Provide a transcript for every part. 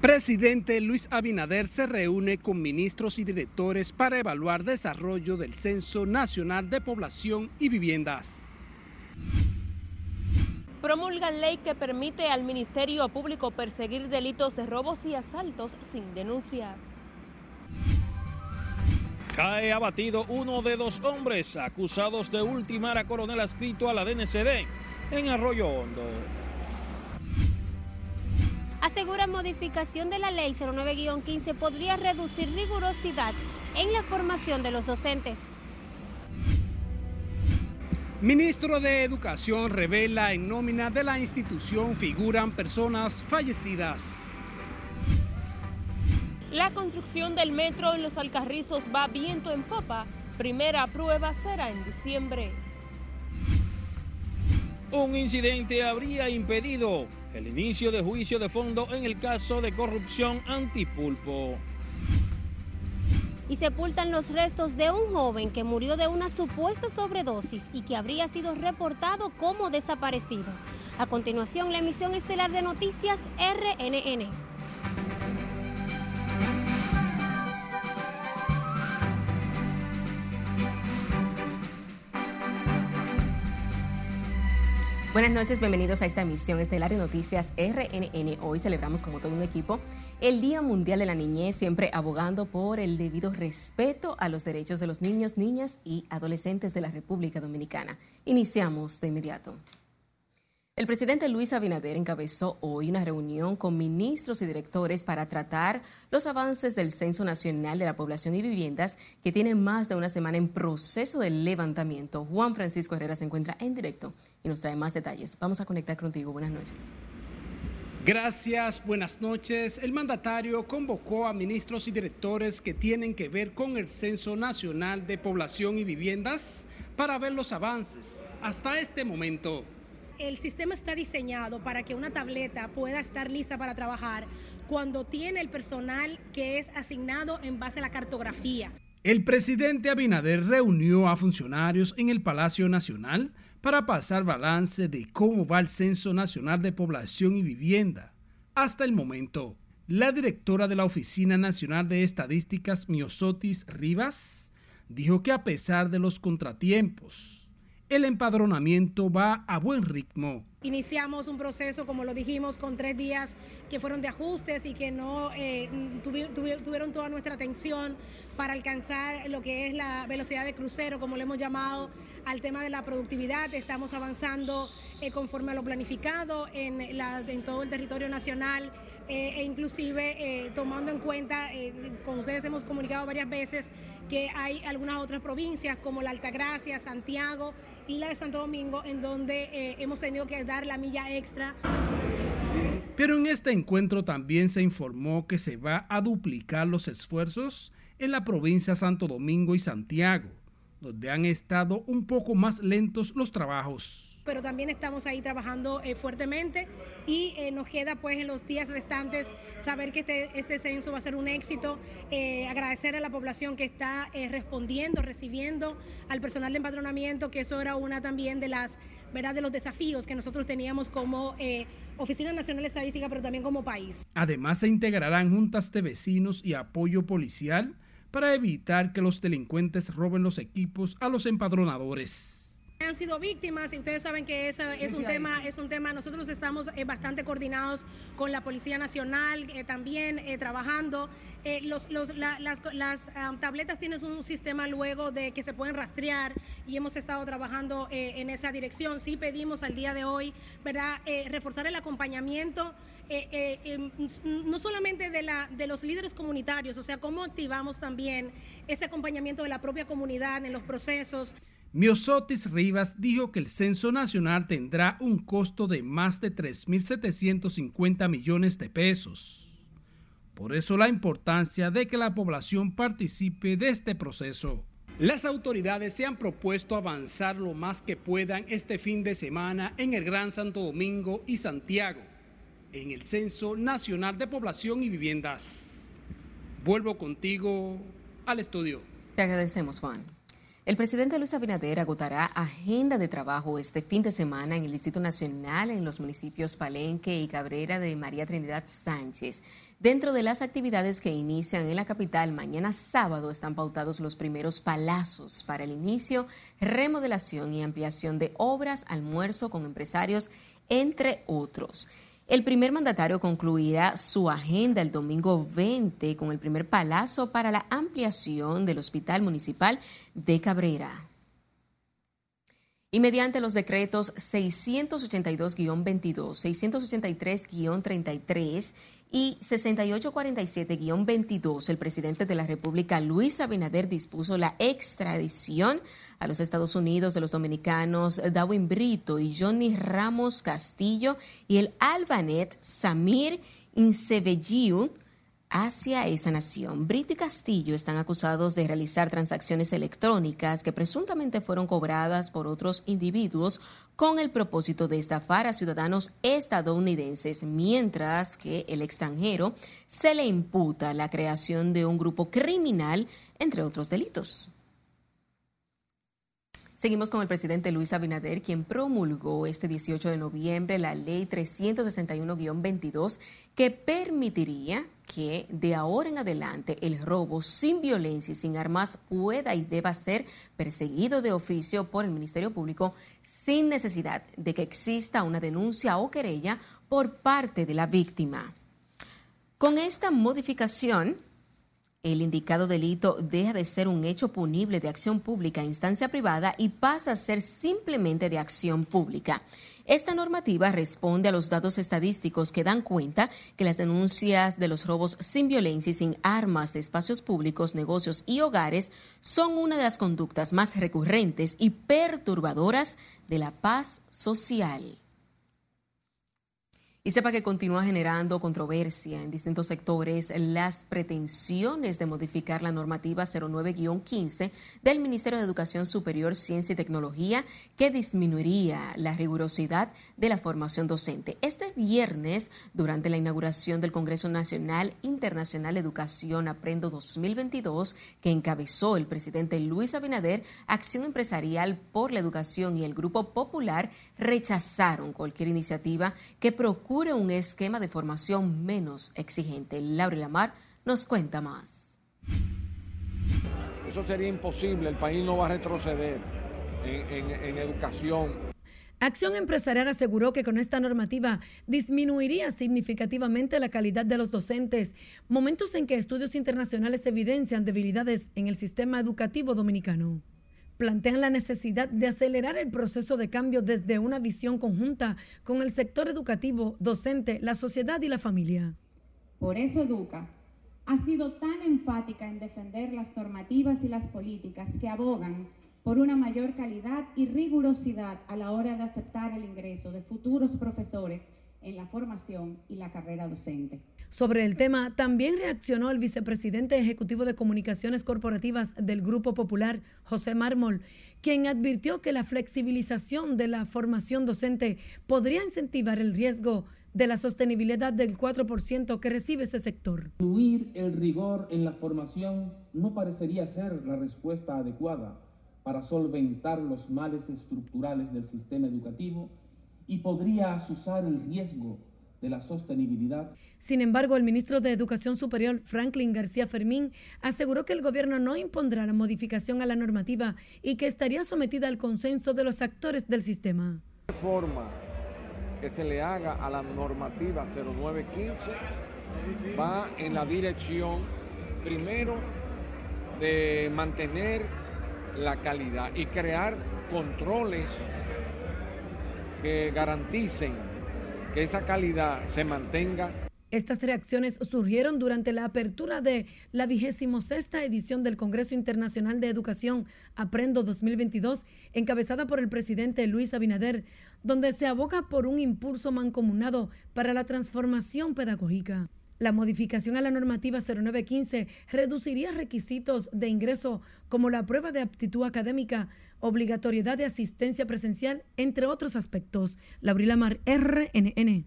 Presidente Luis Abinader se reúne con ministros y directores para evaluar desarrollo del Censo Nacional de Población y Viviendas. Promulgan ley que permite al Ministerio Público perseguir delitos de robos y asaltos sin denuncias. Cae abatido uno de dos hombres acusados de ultimar a coronel adscrito a la DNCD en Arroyo Hondo. Asegura modificación de la ley 09-15 podría reducir rigurosidad en la formación de los docentes. Ministro de Educación revela en nómina de la institución figuran personas fallecidas. La construcción del metro en los Alcarrizos va viento en popa. Primera prueba será en diciembre. Un incidente habría impedido el inicio de juicio de fondo en el caso de corrupción antipulpo. Y sepultan los restos de un joven que murió de una supuesta sobredosis y que habría sido reportado como desaparecido. A continuación, la emisión estelar de noticias RNN. Buenas noches, bienvenidos a esta emisión estelar de Noticias RNN. Hoy celebramos como todo un equipo el Día Mundial de la Niñez, siempre abogando por el debido respeto a los derechos de los niños, niñas y adolescentes de la República Dominicana. Iniciamos de inmediato. El presidente Luis Abinader encabezó hoy una reunión con ministros y directores para tratar los avances del Censo Nacional de la Población y Viviendas que tiene más de una semana en proceso de levantamiento. Juan Francisco Herrera se encuentra en directo y nos trae más detalles. Vamos a conectar contigo. Buenas noches. Gracias, buenas noches. El mandatario convocó a ministros y directores que tienen que ver con el Censo Nacional de Población y Viviendas para ver los avances hasta este momento el sistema está diseñado para que una tableta pueda estar lista para trabajar cuando tiene el personal que es asignado en base a la cartografía. El presidente Abinader reunió a funcionarios en el Palacio Nacional para pasar balance de cómo va el Censo Nacional de Población y Vivienda. Hasta el momento, la directora de la Oficina Nacional de Estadísticas, Miosotis Rivas, dijo que a pesar de los contratiempos, el empadronamiento va a buen ritmo. Iniciamos un proceso, como lo dijimos, con tres días que fueron de ajustes y que no eh, tuvieron toda nuestra atención para alcanzar lo que es la velocidad de crucero, como le hemos llamado, al tema de la productividad. Estamos avanzando eh, conforme a lo planificado en, en todo el territorio nacional. Eh, e inclusive tomando en cuenta, con ustedes hemos comunicado varias veces que hay algunas otras provincias como la Altagracia, Santiago, y la de Santo Domingo, en donde eh, hemos tenido que dar la milla extra. Pero en este encuentro también se informó que se va a duplicar los esfuerzos en la provincia Santo Domingo y Santiago, donde han estado un poco más lentos los trabajos pero también estamos ahí trabajando eh, fuertemente y eh, nos queda pues en los días restantes saber que este, este censo va a ser un éxito, eh, agradecer a la población que está respondiendo, recibiendo al personal de empadronamiento, que eso era una también de las, ¿verdad? de los desafíos que nosotros teníamos como Oficina Nacional Estadística, pero también como país. Además se integrarán juntas de vecinos y apoyo policial para evitar que los delincuentes roben los equipos a los empadronadores han sido víctimas y ustedes saben que es, es un tema es un tema nosotros estamos eh, bastante coordinados con la policía nacional eh, también eh, trabajando. Los, los, las, las tabletas tienen un sistema luego de que se pueden rastrear y hemos estado trabajando en esa dirección. Sí pedimos al día de hoy verdad reforzar el acompañamiento em, no solamente de, la, de los líderes comunitarios, o sea, cómo activamos también ese acompañamiento de la propia comunidad en los procesos. Miosotis Rivas dijo que el censo nacional tendrá un costo de más de 3.750 millones de pesos. Por eso la importancia de que la población participe de este proceso. Las autoridades se han propuesto avanzar lo más que puedan este fin de semana en el Gran Santo Domingo y Santiago, en el Censo Nacional de Población y Viviendas. Vuelvo contigo al estudio. Te agradecemos, Juan. El presidente Luis Abinader agotará agenda de trabajo este fin de semana en el Distrito Nacional en los municipios Palenque y Cabrera de María Trinidad Sánchez. Dentro de las actividades que inician en la capital, mañana sábado están pautados los primeros palazos para el inicio, remodelación y ampliación de obras, almuerzo con empresarios, entre otros. El primer mandatario concluirá su agenda el domingo 20 con el primer palazo para la ampliación del Hospital Municipal de Cabrera. Y mediante los decretos 682-22, 683-33 y 6847-22, el presidente de la República, Luis Abinader, dispuso la extradición a los Estados Unidos de los dominicanos Darwin Brito y Johnny Ramos Castillo y el albanet Samir Insebelliu hacia esa nación. Brito y Castillo están acusados de realizar transacciones electrónicas que presuntamente fueron cobradas por otros individuos con el propósito de estafar a ciudadanos estadounidenses, mientras que el extranjero se le imputa la creación de un grupo criminal, entre otros delitos. Seguimos con el presidente Luis Abinader, quien promulgó este 18 de noviembre la ley 361-22 que permitiría que de ahora en adelante el robo sin violencia y sin armas pueda y deba ser perseguido de oficio por el Ministerio Público sin necesidad de que exista una denuncia o querella por parte de la víctima. Con esta modificación, el indicado delito deja de ser un hecho punible de acción pública a instancia privada y pasa a ser simplemente de acción pública. Esta normativa responde a los datos estadísticos que dan cuenta que las denuncias de los robos sin violencia y sin armas de espacios públicos, negocios y hogares son una de las conductas más recurrentes y perturbadoras de la paz social. Y sepa que continúa generando controversia en distintos sectores las pretensiones de modificar la normativa 09-15 del Ministerio de Educación Superior, Ciencia y Tecnología que disminuiría la rigurosidad de la formación docente. Este viernes, durante la inauguración del Congreso Nacional Internacional Educación Aprendo 2022, que encabezó el presidente Luis Abinader, Acción Empresarial por la Educación y el Grupo Popular rechazaron cualquier iniciativa que procure un esquema de formación menos exigente. Laura Lamar nos cuenta más. Eso sería imposible, el país no va a retroceder en, educación. Acción Empresarial aseguró que con esta normativa disminuiría significativamente la calidad de los docentes, momentos en que estudios internacionales evidencian debilidades en el sistema educativo dominicano plantean la necesidad de acelerar el proceso de cambio desde una visión conjunta con el sector educativo, docente, la sociedad y la familia. Por eso Educa ha sido tan enfática en defender las normativas y las políticas que abogan por una mayor calidad y rigurosidad a la hora de aceptar el ingreso de futuros profesores en la formación y la carrera docente. Sobre el tema, también reaccionó el vicepresidente ejecutivo de comunicaciones corporativas del Grupo Popular, José Mármol, quien advirtió que la flexibilización de la formación docente podría incentivar el riesgo de la sostenibilidad del 4% que recibe ese sector. Incluir el rigor en la formación no parecería ser la respuesta adecuada para solventar los males estructurales del sistema educativo y podría asusar el riesgo de la sostenibilidad. Sin embargo, el ministro de Educación Superior, Franklin García Fermín, aseguró que el gobierno no impondrá la modificación a la normativa y que estaría sometida al consenso de los actores del sistema. La forma que se le haga a la normativa 0915 va en la dirección, primero, de mantener la calidad y crear controles que garanticen que esa calidad se mantenga. Estas reacciones surgieron durante la apertura de la vigésimo sexta edición del Congreso Internacional de Educación Aprendo 2022, encabezada por el presidente Luis Abinader, donde se aboca por un impulso mancomunado para la transformación pedagógica. La modificación a la normativa 0915 reduciría requisitos de ingreso como la prueba de aptitud académica, obligatoriedad de asistencia presencial, entre otros aspectos. Laurila Mar, RNN.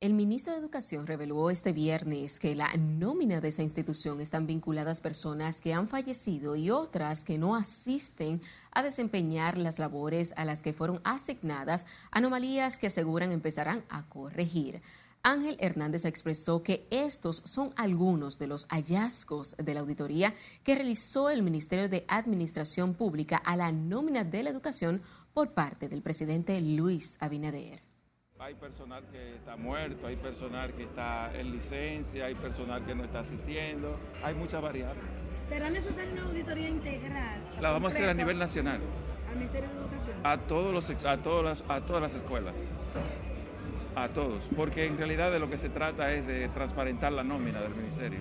El ministro de Educación reveló este viernes que la nómina de esa institución están vinculadas personas que han fallecido y otras que no asisten a desempeñar las labores a las que fueron asignadas, anomalías que aseguran empezarán a corregir. Ángel Hernández expresó que estos son algunos de los hallazgos de la auditoría que realizó el Ministerio de Administración Pública a la nómina de la educación por parte del presidente Luis Abinader. Hay personal que está muerto, hay personal que está en licencia, hay personal que no está asistiendo, hay muchas variables. ¿Será necesaria una auditoría integral? La vamos a hacer a nivel nacional. ¿Al Ministerio de Educación? A, todos los, a, todas las, a todas las escuelas. A todos. Porque en realidad de lo que se trata es de transparentar la nómina del ministerio.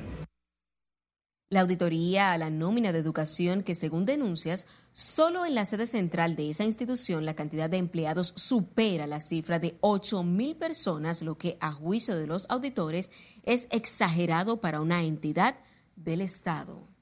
La auditoría a la nómina de educación que según denuncias, solo en la sede central de esa institución la cantidad de empleados supera la cifra de 8 mil personas, lo que a juicio de los auditores es exagerado para una entidad del Estado.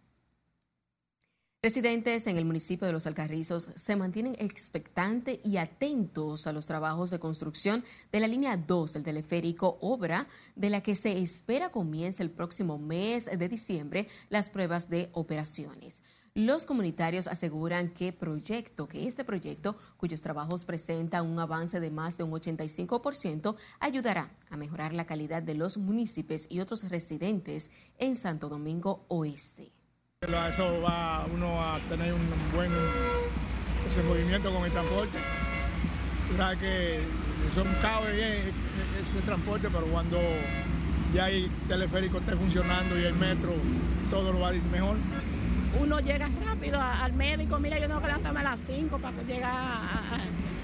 Residentes en el municipio de Los Alcarrizos se mantienen expectantes y atentos a los trabajos de construcción de la línea 2 del teleférico, obra de la que se espera comience el próximo mes de diciembre las pruebas de operaciones. Los comunitarios aseguran que proyecto, que este proyecto, cuyos trabajos presentan un avance de más de un 85%, ayudará a mejorar la calidad de los municipios y otros residentes en Santo Domingo Oeste. Eso va uno a tener un buen desenvolvimiento con el transporte. Verdad que son cabe bien ese transporte, pero cuando ya el teleférico esté funcionando y el metro, todo lo va a ir mejor. Uno llega rápido al médico, mira, yo tengo que levantarme a las 5 para llegar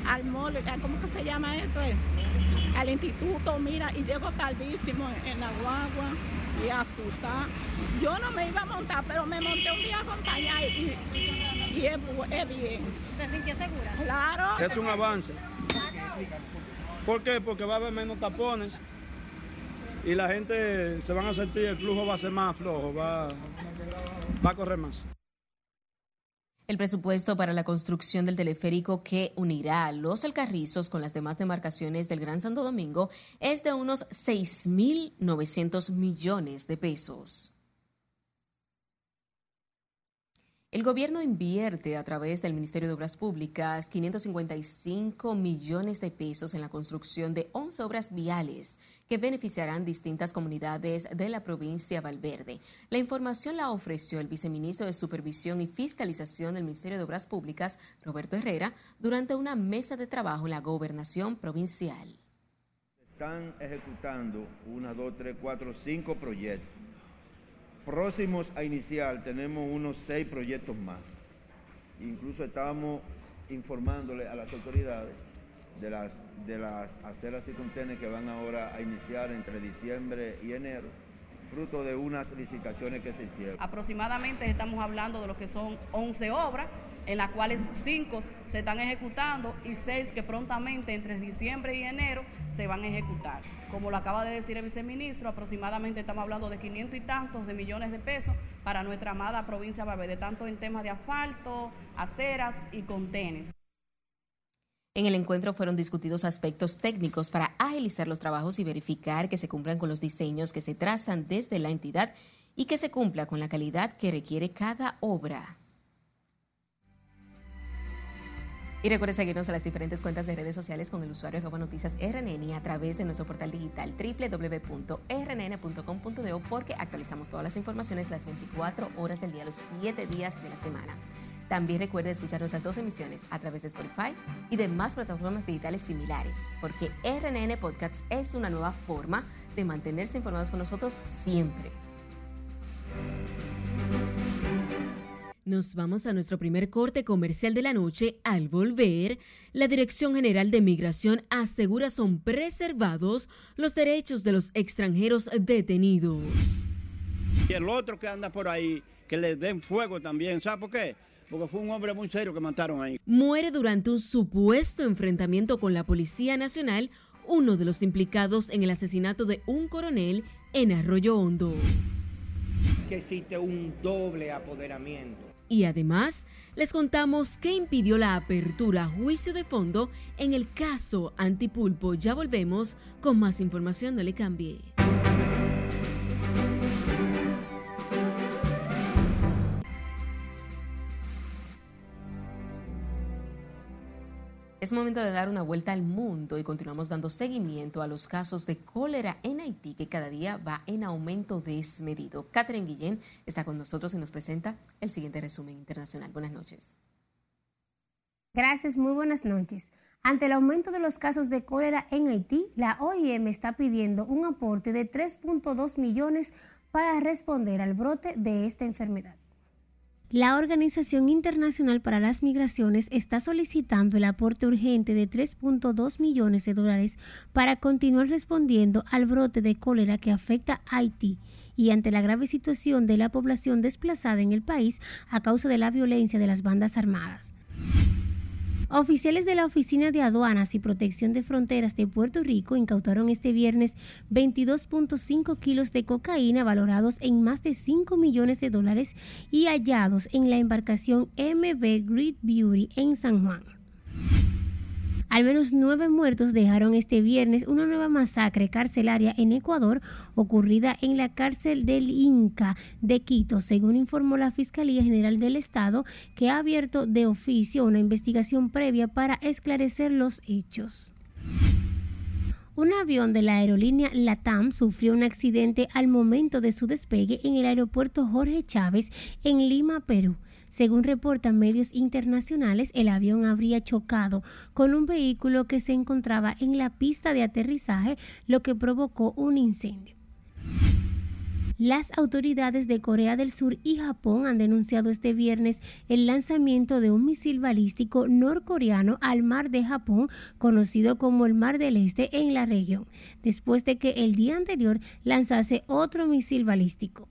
al mall, ¿cómo que se llama esto? Al instituto, mira, y llego tardísimo en la guagua y asustada. Yo no me iba a montar, pero me monté un día a acompañar y, y es, es, bien. ¿Se sintió segura? Claro. Es un avance. ¿Por qué? Porque va a haber menos tapones y la gente se van a sentir, el flujo va a ser más flojo, va, va a correr más. El presupuesto para la construcción del teleférico que unirá los Alcarrizos con las demás demarcaciones del Gran Santo Domingo es de unos 6.900 millones de pesos. El gobierno invierte a través del Ministerio de Obras Públicas 555 millones de pesos en la construcción de 11 obras viales que beneficiarán distintas comunidades de la provincia de Valverde. La información la ofreció el viceministro de Supervisión y Fiscalización del Ministerio de Obras Públicas, Roberto Herrera, durante una mesa de trabajo en la gobernación provincial. Están ejecutando una, dos, tres, cuatro, cinco proyectos próximos a iniciar tenemos unos seis proyectos más. Incluso estábamos informándole a las autoridades de las, de las aceras y contenes que van ahora a iniciar entre diciembre y enero, fruto de unas licitaciones que se hicieron. Aproximadamente estamos hablando de lo que son 11 obras, en las cuales 5 se están ejecutando y 6 que prontamente entre diciembre y enero se van a ejecutar. Como lo acaba de decir el viceministro, aproximadamente estamos hablando de 500 y tantos de millones de pesos para nuestra amada provincia de de tanto en temas de asfalto, aceras y contenes. En el encuentro fueron discutidos aspectos técnicos para agilizar los trabajos y verificar que se cumplan con los diseños que se trazan desde la entidad y que se cumpla con la calidad que requiere cada obra. Y recuerde seguirnos en las diferentes cuentas de redes sociales con el usuario arroba noticias RNN a través de nuestro portal digital www.rnn.com.do porque actualizamos todas las informaciones las 24 horas del día, los 7 días de la semana. También recuerde escuchar nuestras dos emisiones a través de Spotify y demás plataformas digitales similares, porque RNN Podcasts es una nueva forma de mantenerse informados con nosotros siempre. Nos vamos a nuestro primer corte comercial de la noche. Al volver, la Dirección General de Migración asegura son preservados los derechos de los extranjeros detenidos. Y el otro que anda por ahí, que le den fuego también. ¿Sabe por qué? Porque fue un hombre muy serio que mataron ahí. Muere durante un supuesto enfrentamiento con la Policía Nacional uno de los implicados en el asesinato de un coronel en Arroyo Hondo. Que existe un doble apoderamiento Y además, les contamos qué impidió la apertura a juicio de fondo en el caso Antipulpo. Ya volvemos con más información, no le cambie. Es momento de dar una vuelta al mundo y continuamos dando seguimiento a los casos de cólera en Haití que cada día va en aumento desmedido. Catherine Guillén está con nosotros y nos presenta el siguiente resumen internacional. Buenas noches. Gracias, muy buenas noches. Ante el aumento de los casos de cólera en Haití, la OIM está pidiendo un aporte de 3.2 millones para responder al brote de esta enfermedad. La Organización Internacional para las Migraciones está solicitando el aporte urgente de 3.2 millones de dólares para continuar respondiendo al brote de cólera que afecta a Haití y ante la grave situación de la población desplazada en el país a causa de la violencia de las bandas armadas. Oficiales de la Oficina de Aduanas y Protección de Fronteras de Puerto Rico incautaron este viernes 22.5 kilos de cocaína valorados en más de 5 millones de dólares y hallados en la embarcación MV Great Beauty en San Juan. Al menos nueve muertos dejaron este viernes una nueva masacre carcelaria en Ecuador ocurrida en la cárcel del Inca de Quito, según informó la Fiscalía General del Estado, que ha abierto de oficio una investigación previa para esclarecer los hechos. Un avión de la aerolínea LATAM sufrió un accidente al momento de su despegue en el aeropuerto Jorge Chávez en Lima, Perú. Según reportan medios internacionales, el avión habría chocado con un vehículo que se encontraba en la pista de aterrizaje, lo que provocó un incendio. Las autoridades de Corea del Sur y Japón han denunciado este viernes el lanzamiento de un misil balístico norcoreano al mar de Japón, conocido como el Mar del Este en la región, después de que el día anterior lanzase otro misil balístico.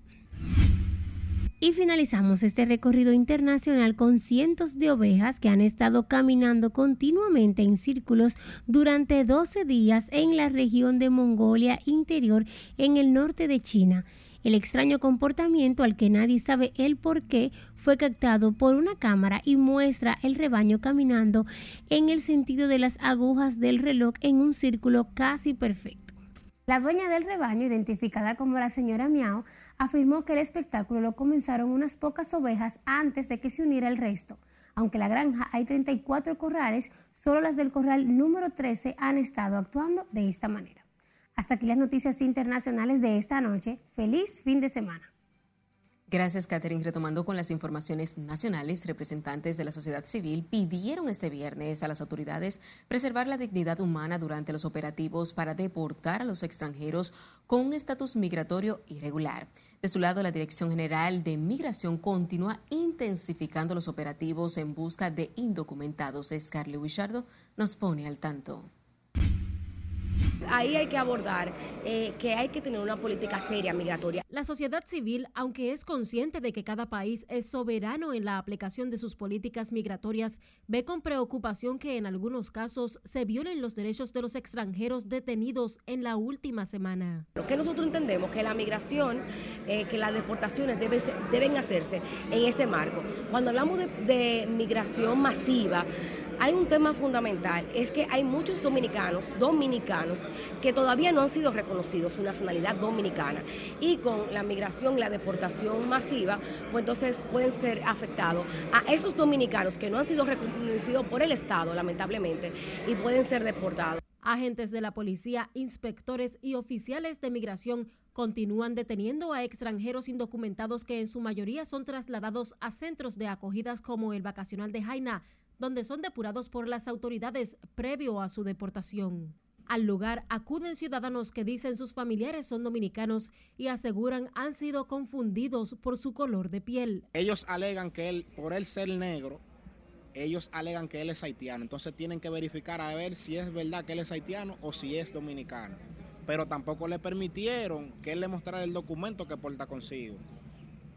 Y finalizamos este recorrido internacional con cientos de ovejas que han estado caminando continuamente en círculos durante 12 días en la región de Mongolia Interior en el norte de China. El extraño comportamiento al que nadie sabe el por qué fue captado por una cámara y muestra el rebaño caminando en el sentido de las agujas del reloj en un círculo casi perfecto. La dueña del rebaño, identificada como la señora Miao, afirmó que el espectáculo lo comenzaron unas pocas ovejas antes de que se uniera el resto. Aunque en la granja hay 34 corrales, solo las del corral número 13 han estado actuando de esta manera. Hasta aquí las noticias internacionales de esta noche. Feliz fin de semana. Gracias, Catherine. Retomando con las informaciones nacionales, representantes de la sociedad civil pidieron este viernes a las autoridades preservar la dignidad humana durante los operativos para deportar a los extranjeros con un estatus migratorio irregular. De su lado, la Dirección General de Migración continúa intensificando los operativos en busca de indocumentados. Scarlett Wichardo nos pone al tanto ahí hay que abordar eh, que hay que tener una política seria migratoria. La sociedad civil, aunque es consciente de que cada país es soberano en la aplicación de sus políticas migratorias, ve con preocupación que en algunos casos se violen los derechos de los extranjeros detenidos en la última semana. Lo que nosotros entendemos que la migración, eh, que las deportaciones deben hacerse en ese marco. Cuando hablamos de migración masiva, hay un tema fundamental, es que hay muchos dominicanos, dominicanos, que todavía no han sido reconocidos su nacionalidad dominicana. Y con la migración la deportación masiva, pues entonces pueden ser afectados a esos dominicanos que no han sido reconocidos por el Estado, lamentablemente, y pueden ser deportados. Agentes de la policía, inspectores y oficiales de migración continúan deteniendo a extranjeros indocumentados que en su mayoría son trasladados a centros de acogidas como el vacacional de Jaina, donde son depurados por las autoridades previo a su deportación. Al lugar acuden ciudadanos que dicen sus familiares son dominicanos y aseguran han sido confundidos por su color de piel. Ellos alegan que él, por él ser negro, ellos alegan que él es haitiano. Entonces tienen que verificar a ver si es verdad que él es haitiano o si es dominicano. Pero tampoco le permitieron que él le mostrara el documento que porta consigo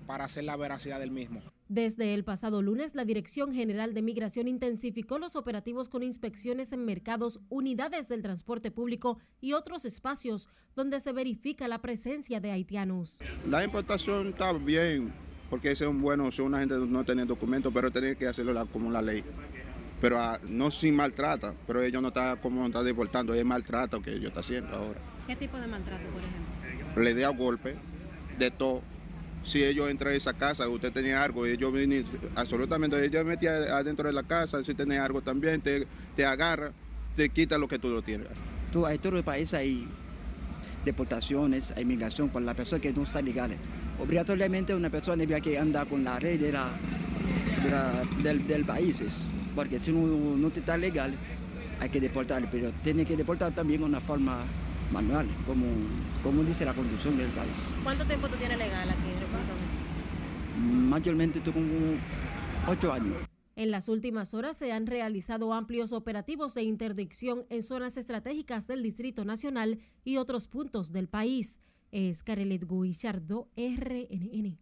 para hacer la veracidad del mismo. Desde el pasado lunes, la Dirección General de Migración intensificó los operativos con inspecciones en mercados, unidades del transporte público y otros espacios donde se verifica la presencia de haitianos. La importación está bien, porque ese es un bueno, si una gente no tiene documentos, pero tiene que hacerlo como la ley. Pero ah, no sin maltrata, pero ellos no están como no está deportando, es maltrato que ellos están haciendo ahora. ¿Qué tipo de maltrato, por ejemplo? Le da golpe, de todo. Si ellos entran a esa casa, usted tenía algo, ellos vienen, absolutamente, ellos metían adentro de la casa, si tenía algo también, te, te agarra, te quita lo que tú lo tienes. Tú, hay todo el país hay deportaciones, hay inmigración por la persona que no está legal. Obligatoriamente una persona que anda con la ley de la, del, del país porque si no, no está legal, hay que deportar, pero tiene que deportar también de una forma manual, como, como dice la conducción del país. ¿Cuánto tiempo tú tienes legal aquí, Mayormente tú como ocho años. En las últimas horas se han realizado amplios operativos de interdicción en zonas estratégicas del Distrito Nacional y otros puntos del país. Es Carelet Guillardo, RNN.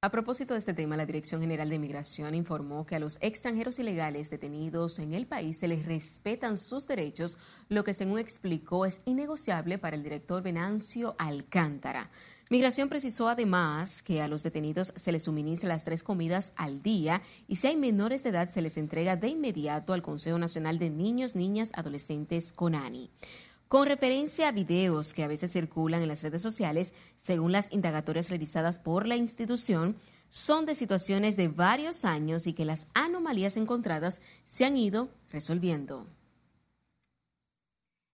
A propósito de este tema, la Dirección General de Migración informó que a los extranjeros ilegales detenidos en el país se les respetan sus derechos, lo que según explicó es innegociable para el director Venancio Alcántara. Migración precisó además que a los detenidos se les suministra las tres comidas al día y si hay menores de edad se les entrega de inmediato al Consejo Nacional de Niños, Niñas, Adolescentes, CONANI. Con referencia a videos que a veces circulan en las redes sociales, según las indagatorias realizadas por la institución, son de situaciones de varios años y que las anomalías encontradas se han ido resolviendo.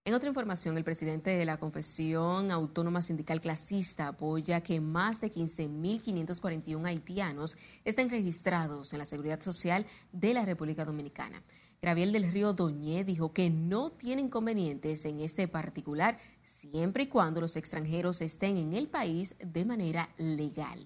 En otra información, el presidente de la Confesión Autónoma Sindical Clasista apoya que más de 15.541 haitianos estén registrados en la Seguridad Social de la República Dominicana. Gabriel del Río Doñé dijo que no tiene inconvenientes en ese particular siempre y cuando los extranjeros estén en el país de manera legal.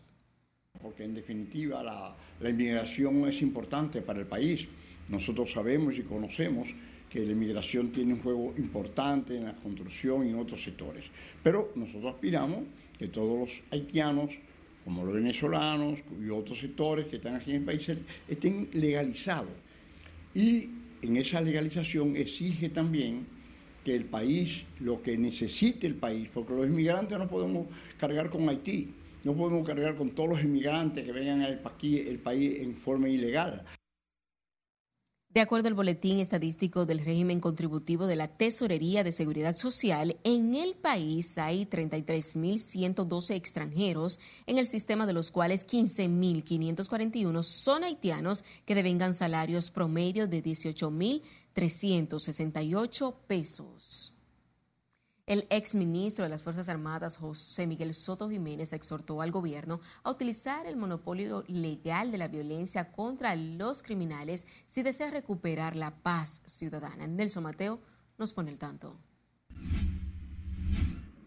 Porque en definitiva la, la inmigración es importante para el país. Nosotros sabemos y conocemos que la inmigración tiene un juego importante en la construcción y en otros sectores. Pero nosotros aspiramos que todos los haitianos, como los venezolanos y otros sectores que están aquí en el país, estén legalizados. Y en esa legalización exige también que el país, lo que necesite el país, porque los inmigrantes no podemos cargar con Haití, no podemos cargar con todos los inmigrantes que vengan aquí el país en forma ilegal. De acuerdo al boletín estadístico del régimen contributivo de la Tesorería de Seguridad Social, en el país hay 33.112 extranjeros, en el sistema de los cuales 15.541 son haitianos que devengan salarios promedio de 18.368 pesos. El exministro de las Fuerzas Armadas, José Miguel Soto Jiménez, exhortó al gobierno a utilizar el monopolio legal de la violencia contra los criminales si desea recuperar la paz ciudadana. Nelson Mateo nos pone el tanto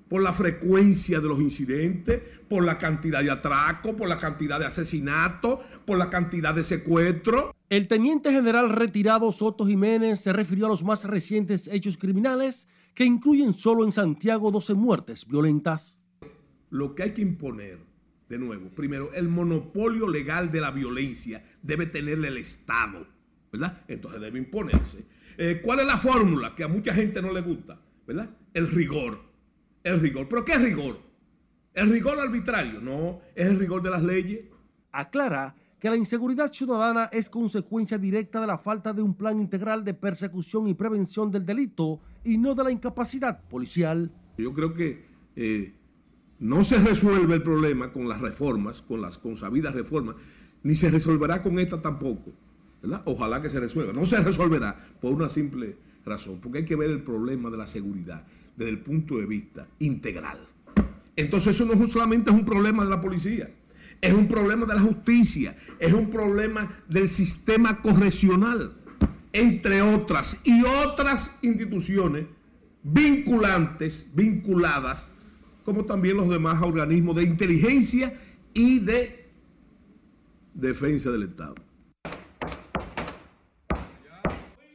por la frecuencia de los incidentes, por la cantidad de atracos, por la cantidad de asesinatos, por la cantidad de secuestros. El teniente general retirado Soto Jiménez se refirió a los más recientes hechos criminales que incluyen solo en Santiago 12 muertes violentas. Lo que hay que imponer, de nuevo, primero, el monopolio legal de la violencia debe tenerle el Estado, ¿verdad? Entonces debe imponerse. Eh, ¿Cuál es la fórmula que a mucha gente no le gusta? ¿Verdad? El rigor. El rigor. ¿Pero qué es rigor? ¿El rigor arbitrario? No, es el rigor de las leyes. Aclara que la inseguridad ciudadana es consecuencia directa de la falta de un plan integral de persecución y prevención del delito y no de la incapacidad policial. Yo creo que eh, no se resuelve el problema con las reformas, con las consabidas reformas, ni se resolverá con esta tampoco. Ojalá que se resuelva. No se resolverá por una simple razón, porque hay que ver el problema de la seguridad desde el punto de vista integral. Entonces eso no solamente es un problema de la policía, es un problema de la justicia, es un problema del sistema correccional, entre otras y otras instituciones vinculantes, vinculadas, como también los demás organismos de inteligencia y de defensa del Estado.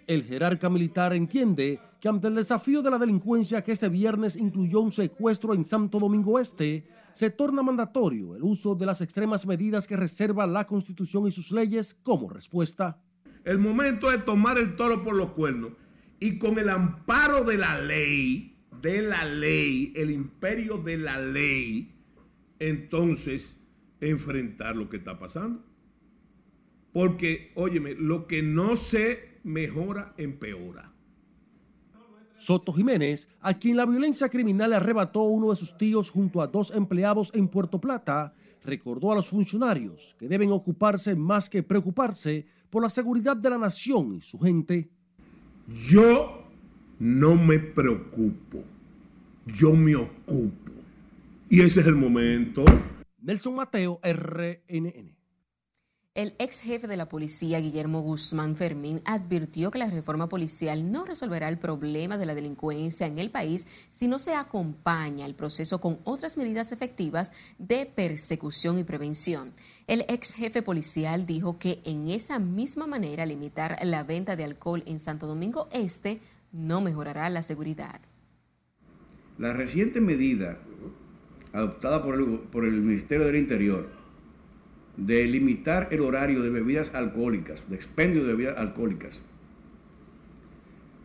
El jerarca militar entiende que ante el desafío de la delincuencia que este viernes incluyó un secuestro en Santo Domingo Este, se torna mandatorio el uso de las extremas medidas que reserva la Constitución y sus leyes como respuesta. El momento es tomar el toro por los cuernos y con el amparo de la ley, de la ley, el imperio de la ley, entonces enfrentar lo que está pasando. Porque, óyeme, lo que no se mejora, empeora. Soto Jiménez, a quien la violencia criminal arrebató uno de sus tíos junto a dos empleados en Puerto Plata, recordó a los funcionarios que deben ocuparse más que preocuparse por la seguridad de la nación y su gente. Yo no me preocupo, yo me ocupo. Y ese es el momento. Nelson Mateo, RNN. El ex jefe de la policía, Guillermo Guzmán Fermín, advirtió que la reforma policial no resolverá el problema de la delincuencia en el país si no se acompaña el proceso con otras medidas efectivas de persecución y prevención. El ex jefe policial dijo que en esa misma manera limitar la venta de alcohol en Santo Domingo Este no mejorará la seguridad. La reciente medida adoptada por el, por el Ministerio del Interior de limitar el horario de bebidas alcohólicas, de expendio de bebidas alcohólicas,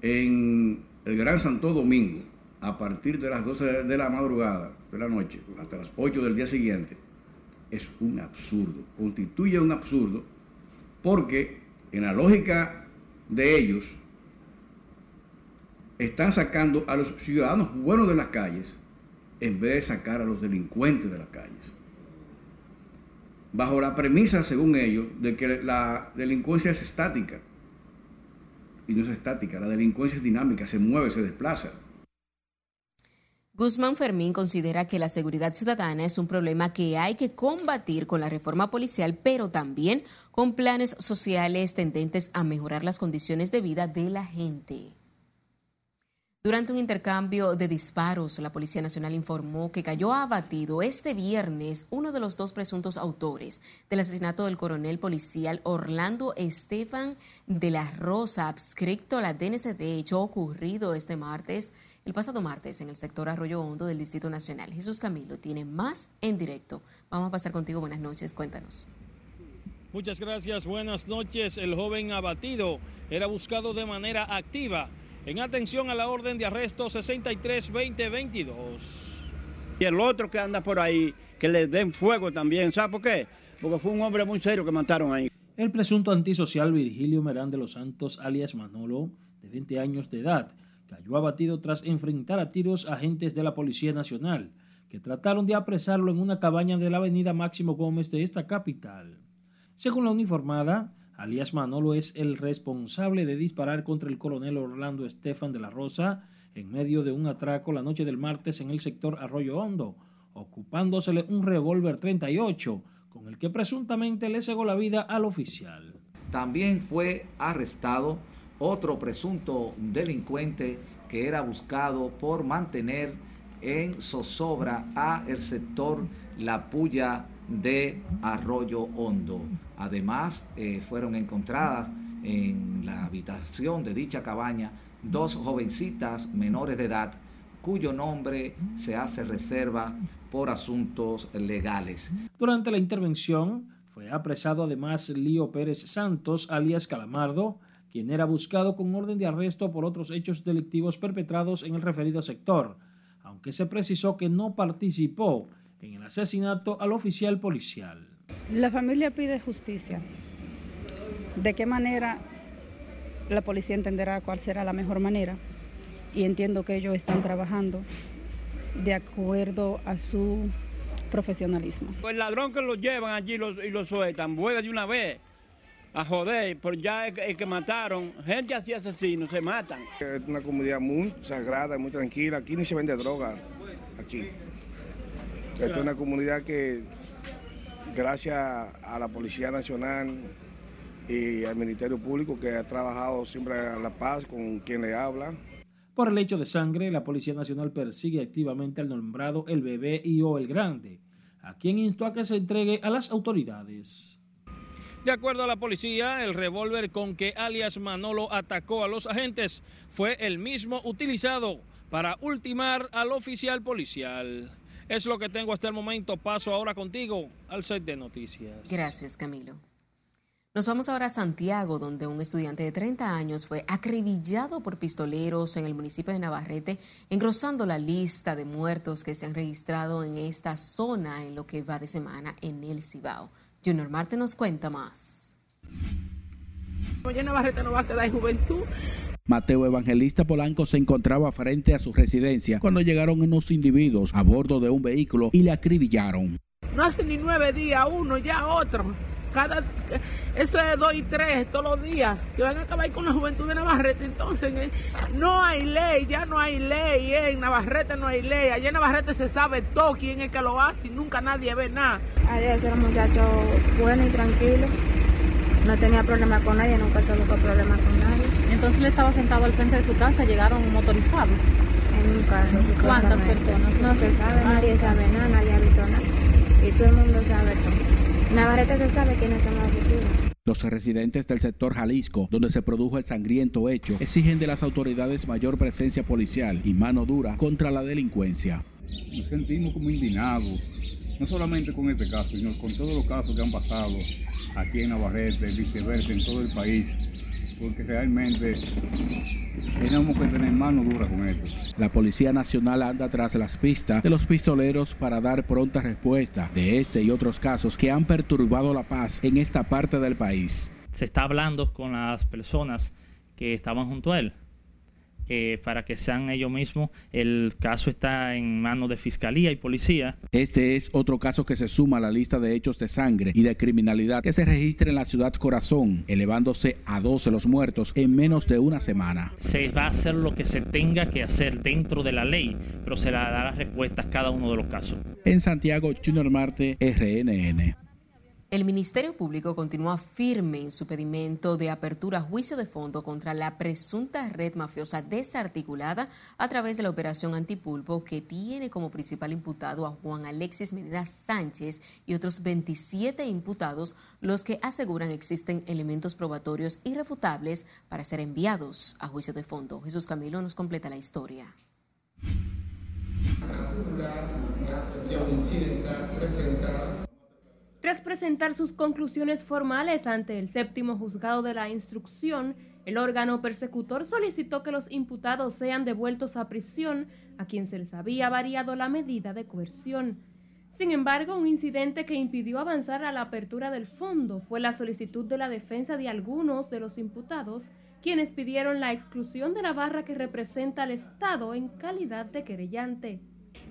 en el Gran Santo Domingo, a partir de las 12 de la madrugada, de la noche, hasta las 8 del día siguiente, es un absurdo, constituye un absurdo, porque en la lógica de ellos, están sacando a los ciudadanos buenos de las calles en vez de sacar a los delincuentes de las calles bajo la premisa, según ellos, de que la delincuencia es estática. Y no es estática, la delincuencia es dinámica, se mueve, se desplaza. Guzmán Fermín considera que la seguridad ciudadana es un problema que hay que combatir con la reforma policial, pero también con planes sociales tendentes a mejorar las condiciones de vida de la gente. Durante un intercambio de disparos, la Policía Nacional informó que cayó abatido este viernes uno de los dos presuntos autores del asesinato del coronel policial Orlando Estefan de la Rosa, adscrito a la DNCD, hecho ocurrido este martes, el pasado martes, en el sector Arroyo Hondo del Distrito Nacional. Jesús Camilo tiene más en directo. Vamos a pasar contigo. Buenas noches. Cuéntanos. Muchas gracias. Buenas noches. El joven abatido era buscado de manera activa en atención a la orden de arresto 63-2022. Y el otro que anda por ahí, que le den fuego también, ¿sabe por qué? Porque fue un hombre muy serio que mataron ahí. El presunto antisocial Virgilio Merán de los Santos, alias Manolo, de 20 años de edad, cayó abatido tras enfrentar a tiros agentes de la Policía Nacional, que trataron de apresarlo en una cabaña de la avenida Máximo Gómez de esta capital. Según la uniformada, alias Manolo es el responsable de disparar contra el coronel Orlando Estefan de la Rosa en medio de un atraco la noche del martes en el sector Arroyo Hondo, ocupándosele un revólver 38 con el que presuntamente le cegó la vida al oficial. También fue arrestado otro presunto delincuente que era buscado por mantener en zozobra a el sector La Puya de Arroyo Hondo. Además, eh, fueron encontradas en la habitación de dicha cabaña dos jovencitas menores de edad cuyo nombre se hace reserva por asuntos legales. Durante la intervención fue apresado además Lío Pérez Santos, alias Calamardo, quien era buscado con orden de arresto por otros hechos delictivos perpetrados en el referido sector, aunque se precisó que no participó en el asesinato al oficial policial. La familia pide justicia. ¿De qué manera la policía entenderá cuál será la mejor manera? Y entiendo que ellos están trabajando de acuerdo a su profesionalismo. El ladrón que lo llevan allí y lo sueltan, vuelve de una vez a joder, por ya es que mataron, gente así asesinos, se matan. Es una comunidad muy sagrada, muy tranquila, aquí ni se vende droga, aquí. Es una comunidad que, gracias a la Policía Nacional y al Ministerio Público, que ha trabajado siempre a la paz con quien le habla. Por el hecho de sangre, la Policía Nacional persigue activamente al nombrado El Bebé y o El Grande, a quien instó a que se entregue a las autoridades. De acuerdo a la policía, el revólver con que alias Manolo atacó a los agentes fue el mismo utilizado para ultimar al oficial policial. Es lo que tengo hasta el momento. Paso ahora contigo al set de noticias. Gracias, Camilo. Nos vamos ahora a Santiago, donde un estudiante de 30 años fue acribillado por pistoleros en el municipio de Navarrete, engrosando la lista de muertos que se han registrado en esta zona en lo que va de semana en el Cibao. Junior Marte nos cuenta más. Oye, Navarrete no va a quedar en juventud. Mateo Evangelista Polanco se encontraba frente a su residencia cuando llegaron unos individuos a bordo de un vehículo y le acribillaron. No hace ni nueve días, uno, ya otro. Cada eso es dos y tres todos los días. Que van a acabar con la juventud de Navarrete entonces eh, no hay ley ya no hay ley eh, en Navarrete no hay ley. Allá en Navarrete se sabe todo quién es que lo hace y nunca nadie ve nada. Ayer era un muchacho bueno y tranquilo. No tenía problema con nadie nunca se buscó problema con nadie entonces él estaba sentado al frente de su casa llegaron motorizados en un carro ¿cuántas personas? no se sabe nadie sabe nada nadie ha visto nada y todo el mundo sabe todo Navarrete se sabe quiénes son los asesinos. Los residentes del sector Jalisco, donde se produjo el sangriento hecho, exigen de las autoridades mayor presencia policial y mano dura contra la delincuencia. Nos sentimos como indignados, no solamente con este caso, sino con todos los casos que han pasado aquí en Navarrete, viceversa, en todo el país, porque realmente tenemos que tener mano dura con esto. La Policía Nacional anda tras las pistas de los pistoleros para dar pronta respuesta de este y otros casos que han perturbado la paz en esta parte del país. Se está hablando con las personas que estaban junto a él eh, para que sean ellos mismos. El caso está en manos de fiscalía y policía. Este es otro caso que se suma a la lista de hechos de sangre y de criminalidad que se registra en la ciudad Corazón, elevándose a 12 los muertos en menos de una semana. Se va a hacer lo que se tenga que hacer dentro de la ley, pero se le dará respuestas a cada uno de los casos. En Santiago, Junior Marte, RNN. El Ministerio Público continúa firme en su pedimento de apertura a juicio de fondo contra la presunta red mafiosa desarticulada a través de la operación Antipulpo que tiene como principal imputado a Juan Alexis Medina Sánchez y otros 27 imputados, los que aseguran existen elementos probatorios irrefutables para ser enviados a juicio de fondo. Jesús Camilo nos completa la historia. Tras presentar sus conclusiones formales ante el séptimo juzgado de la instrucción, el órgano persecutor solicitó que los imputados sean devueltos a prisión a quien se les había variado la medida de coerción. Sin embargo, un incidente que impidió avanzar a la apertura del fondo fue la solicitud de la defensa de algunos de los imputados, quienes pidieron la exclusión de la barra que representa al Estado en calidad de querellante.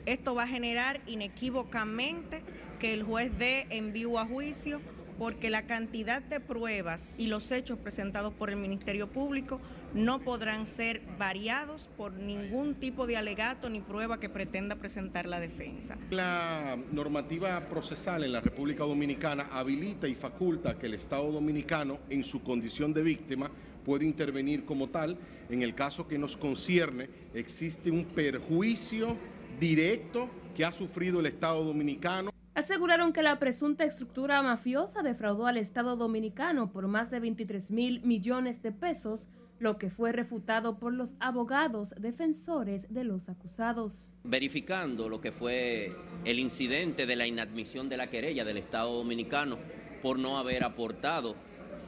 Esto va a generar inequívocamente que el juez dé envío a juicio porque la cantidad de pruebas y los hechos presentados por el Ministerio Público no podrán ser variados por ningún tipo de alegato ni prueba que pretenda presentar la defensa. La normativa procesal en la República Dominicana habilita y faculta que el Estado dominicano, en su condición de víctima, puede intervenir como tal. En el caso que nos concierne, existe un perjuicio directo que ha sufrido el Estado dominicano. Aseguraron que la presunta estructura mafiosa defraudó al Estado dominicano por más de 23 mil millones de pesos, lo que fue refutado por los abogados defensores de los acusados. Verificando lo que fue el incidente de la inadmisión de la querella del Estado dominicano por no haber aportado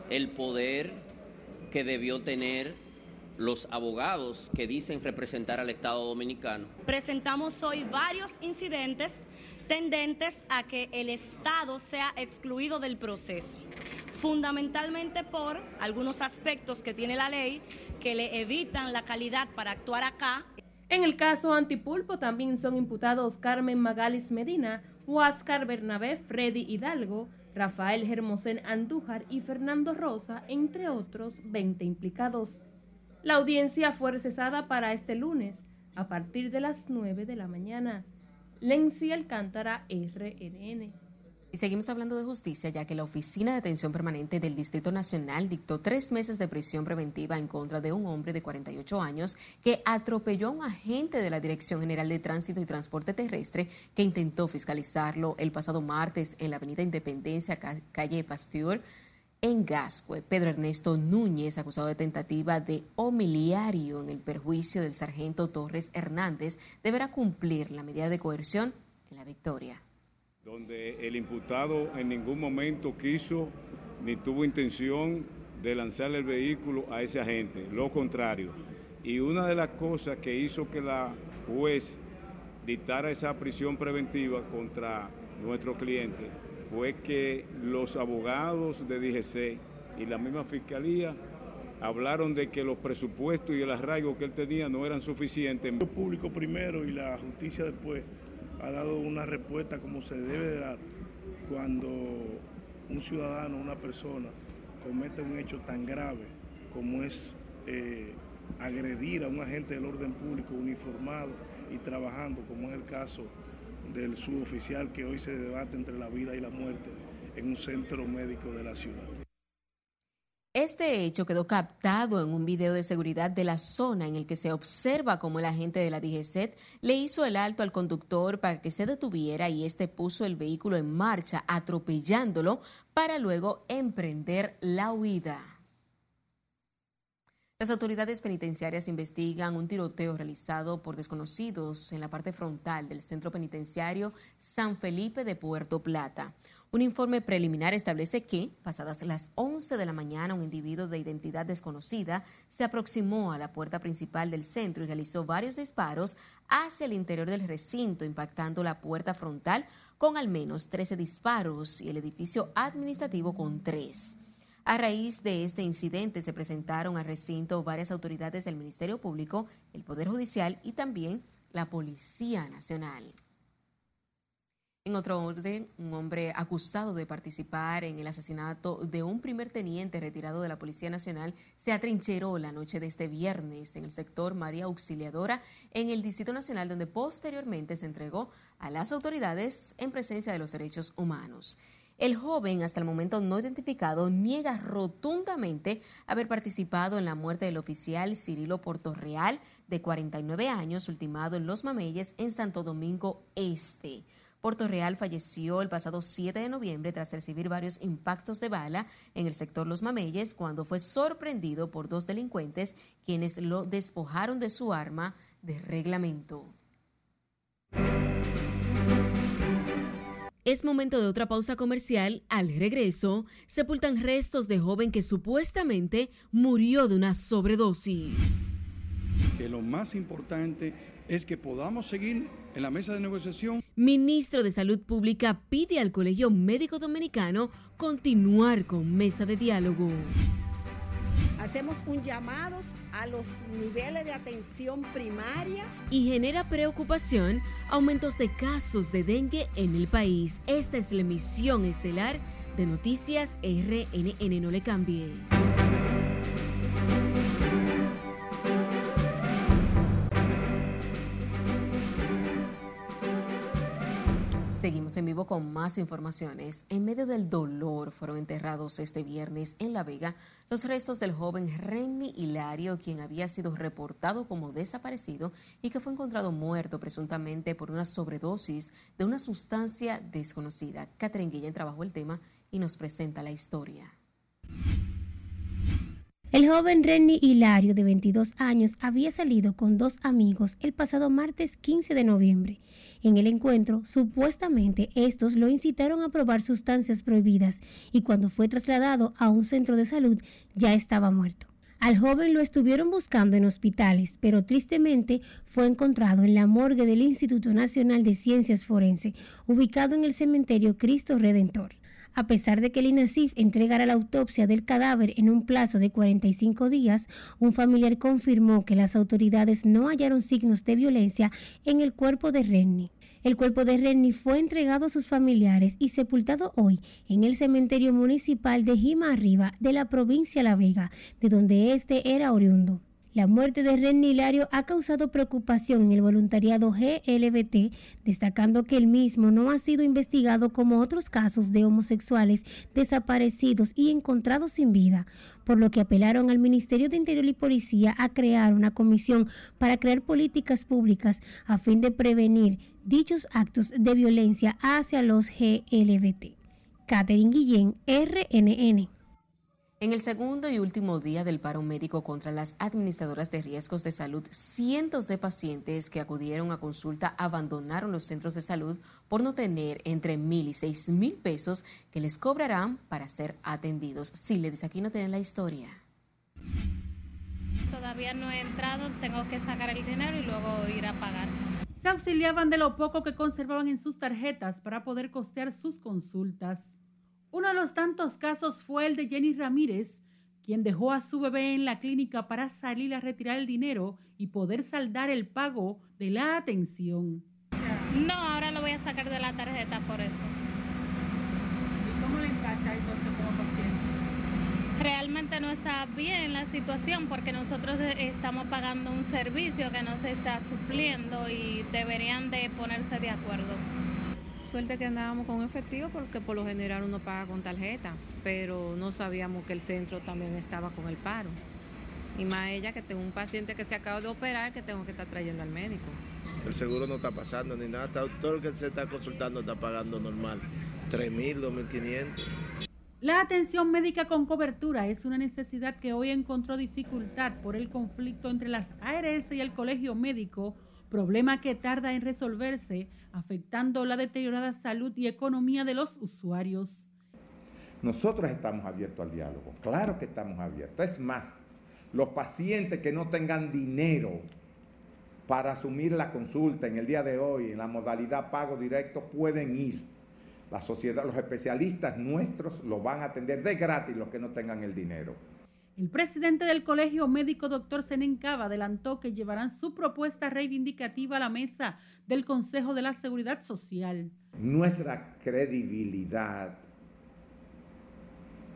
el poder que debió tener los abogados que dicen representar al Estado dominicano. Presentamos hoy varios incidentes tendentes a que el Estado sea excluido del proceso, fundamentalmente por algunos aspectos que tiene la ley que le evitan la calidad para actuar acá. En el caso Antipulpo también son imputados Carmen Magalis Medina, Huáscar Bernabé, Freddy Hidalgo, Rafael Germosén Andújar y Fernando Rosa, entre otros 20 implicados. La audiencia fue recesada para este lunes a partir de las 9 de la mañana. Lenzi Alcántara, RNN. Y seguimos hablando de justicia, ya que la Oficina de Atención Permanente del Distrito Nacional dictó tres meses de prisión preventiva en contra de un hombre de 48 años que atropelló a un agente de la Dirección General de Tránsito y Transporte Terrestre que intentó fiscalizarlo el pasado martes en la Avenida Independencia, calle Pasteur en Gascue, Pedro Ernesto Núñez, acusado de tentativa de homiliario en el perjuicio del sargento Torres Hernández, deberá cumplir la medida de coerción en la victoria. Donde el imputado en ningún momento quiso ni tuvo intención de lanzarle el vehículo a ese agente, lo contrario. Y una de las cosas que hizo que la juez dictara esa prisión preventiva contra nuestro cliente fue que los abogados de DGC y la misma fiscalía hablaron de que los presupuestos y el arraigo que él tenía no eran suficientes. El público primero y la justicia después ha dado una respuesta como se debe dar cuando un ciudadano, una persona, comete un hecho tan grave como es eh, agredir a un agente del orden público uniformado y trabajando, como es el caso del suboficial que hoy se debate entre la vida y la muerte en un centro médico de la ciudad. Este hecho quedó captado en un video de seguridad de la zona en el que se observa cómo el agente de la DGCET le hizo el alto al conductor para que se detuviera y este puso el vehículo en marcha atropellándolo para luego emprender la huida. Las autoridades penitenciarias investigan un tiroteo realizado por desconocidos en la parte frontal del centro penitenciario San Felipe de Puerto Plata. Un informe preliminar establece que, pasadas las 11 de la mañana, un individuo de identidad desconocida se aproximó a la puerta principal del centro y realizó varios disparos hacia el interior del recinto, impactando la puerta frontal con al menos 13 disparos y el edificio administrativo con tres. A raíz de este incidente se presentaron al recinto varias autoridades del Ministerio Público, el Poder Judicial y también la Policía Nacional. En otro orden, un hombre acusado de participar en el asesinato de un primer teniente retirado de la Policía Nacional se atrincheró la noche de este viernes en el sector María Auxiliadora en el Distrito Nacional, donde posteriormente se entregó a las autoridades en presencia de los derechos humanos. El joven, hasta el momento no identificado, niega rotundamente haber participado en la muerte del oficial Cirilo Portorreal, de 49 años, ultimado en Los Mameyes, en Santo Domingo Este. Puerto Real falleció el pasado 7 de noviembre tras recibir varios impactos de bala en el sector Los Mameyes cuando fue sorprendido por dos delincuentes quienes lo despojaron de su arma de reglamento. Es momento de otra pausa comercial. Al regreso, sepultan restos de joven que supuestamente murió de una sobredosis. Que lo más importante es que podamos seguir en la mesa de negociación. Ministro de Salud Pública pide al Colegio Médico Dominicano continuar con mesa de diálogo. Hacemos un llamado a los niveles de atención primaria. Y genera preocupación aumentos de casos de dengue en el país. Esta es la emisión estelar de Noticias RNN. No le cambie. Seguimos en vivo con más informaciones. En medio del dolor fueron enterrados este viernes en La Vega los restos del joven Renny Hilario, quien había sido reportado como desaparecido y que fue encontrado muerto presuntamente por una sobredosis de una sustancia desconocida. Catherine Guillén trabajó el tema y nos presenta la historia. El joven Renny Hilario, de 22 años, había salido con dos amigos el pasado martes 15 de noviembre. En el encuentro, supuestamente estos lo incitaron a probar sustancias prohibidas y cuando fue trasladado a un centro de salud ya estaba muerto. Al joven lo estuvieron buscando en hospitales, pero tristemente fue encontrado en la morgue del Instituto Nacional de Ciencias Forense, ubicado en el cementerio Cristo Redentor. A pesar de que el INASIF entregara la autopsia del cadáver en un plazo de 45 días, un familiar confirmó que las autoridades no hallaron signos de violencia en el cuerpo de Renny. El cuerpo de Renny fue entregado a sus familiares y sepultado hoy en el cementerio municipal de Jima Arriba de la provincia La Vega, de donde este era oriundo. La muerte de Ren Hilario ha causado preocupación en el voluntariado GLBT, destacando que el mismo no ha sido investigado como otros casos de homosexuales desaparecidos y encontrados sin vida, por lo que apelaron al Ministerio de Interior y Policía a crear una comisión para crear políticas públicas a fin de prevenir dichos actos de violencia hacia los GLBT. Catherine Guillén, RNN. En el segundo y último día del paro médico contra las administradoras de riesgos de salud, cientos de pacientes que acudieron a consulta abandonaron los centros de salud por no tener entre mil y seis mil pesos que les cobrarán para ser atendidos. Si le dice aquí no tienen la historia. Todavía no he entrado, tengo que sacar el dinero y luego ir a pagar. Se auxiliaban de lo poco que conservaban en sus tarjetas para poder costear sus consultas. Uno de los tantos casos fue el de Jenny Ramírez, quien dejó a su bebé en la clínica para salir a retirar el dinero y poder saldar el pago de la atención. No, ahora lo voy a sacar de la tarjeta por eso. ¿Y cómo le encanta entonces como paciente? Realmente no está bien la situación porque nosotros estamos pagando un servicio que no se está supliendo y deberían de ponerse de acuerdo. Suerte que andábamos con efectivo porque por lo general uno paga con tarjeta, pero no sabíamos que el centro también estaba con el paro. Y más ella que tengo un paciente que se acaba de operar que tengo que estar trayendo al médico. El seguro no está pasando ni nada, todo el que se está consultando está pagando normal, 3.000, 2.500. La atención médica con cobertura es una necesidad que hoy encontró dificultad por el conflicto entre las ARS y el colegio médico problema que tarda en resolverse, afectando la deteriorada salud y economía de los usuarios. Nosotros estamos abiertos al diálogo, claro que estamos abiertos. Es más, los pacientes que no tengan dinero para asumir la consulta en el día de hoy, en la modalidad pago directo, pueden ir. La sociedad, los especialistas nuestros lo van a atender de gratis los que no tengan el dinero. El presidente del Colegio Médico, doctor Senencaba, adelantó que llevarán su propuesta reivindicativa a la mesa del Consejo de la Seguridad Social. Nuestra credibilidad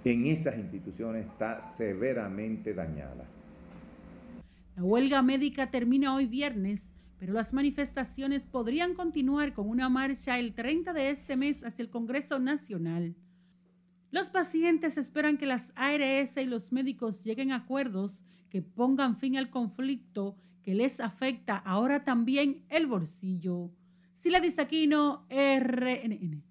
en esas instituciones está severamente dañada. La huelga médica termina hoy viernes, pero las manifestaciones podrían continuar con una marcha el 30 de este mes hacia el Congreso Nacional. Los pacientes esperan que las ARS y los médicos lleguen a acuerdos que pongan fin al conflicto que les afecta ahora también el bolsillo. Sila Disaquino, RNN.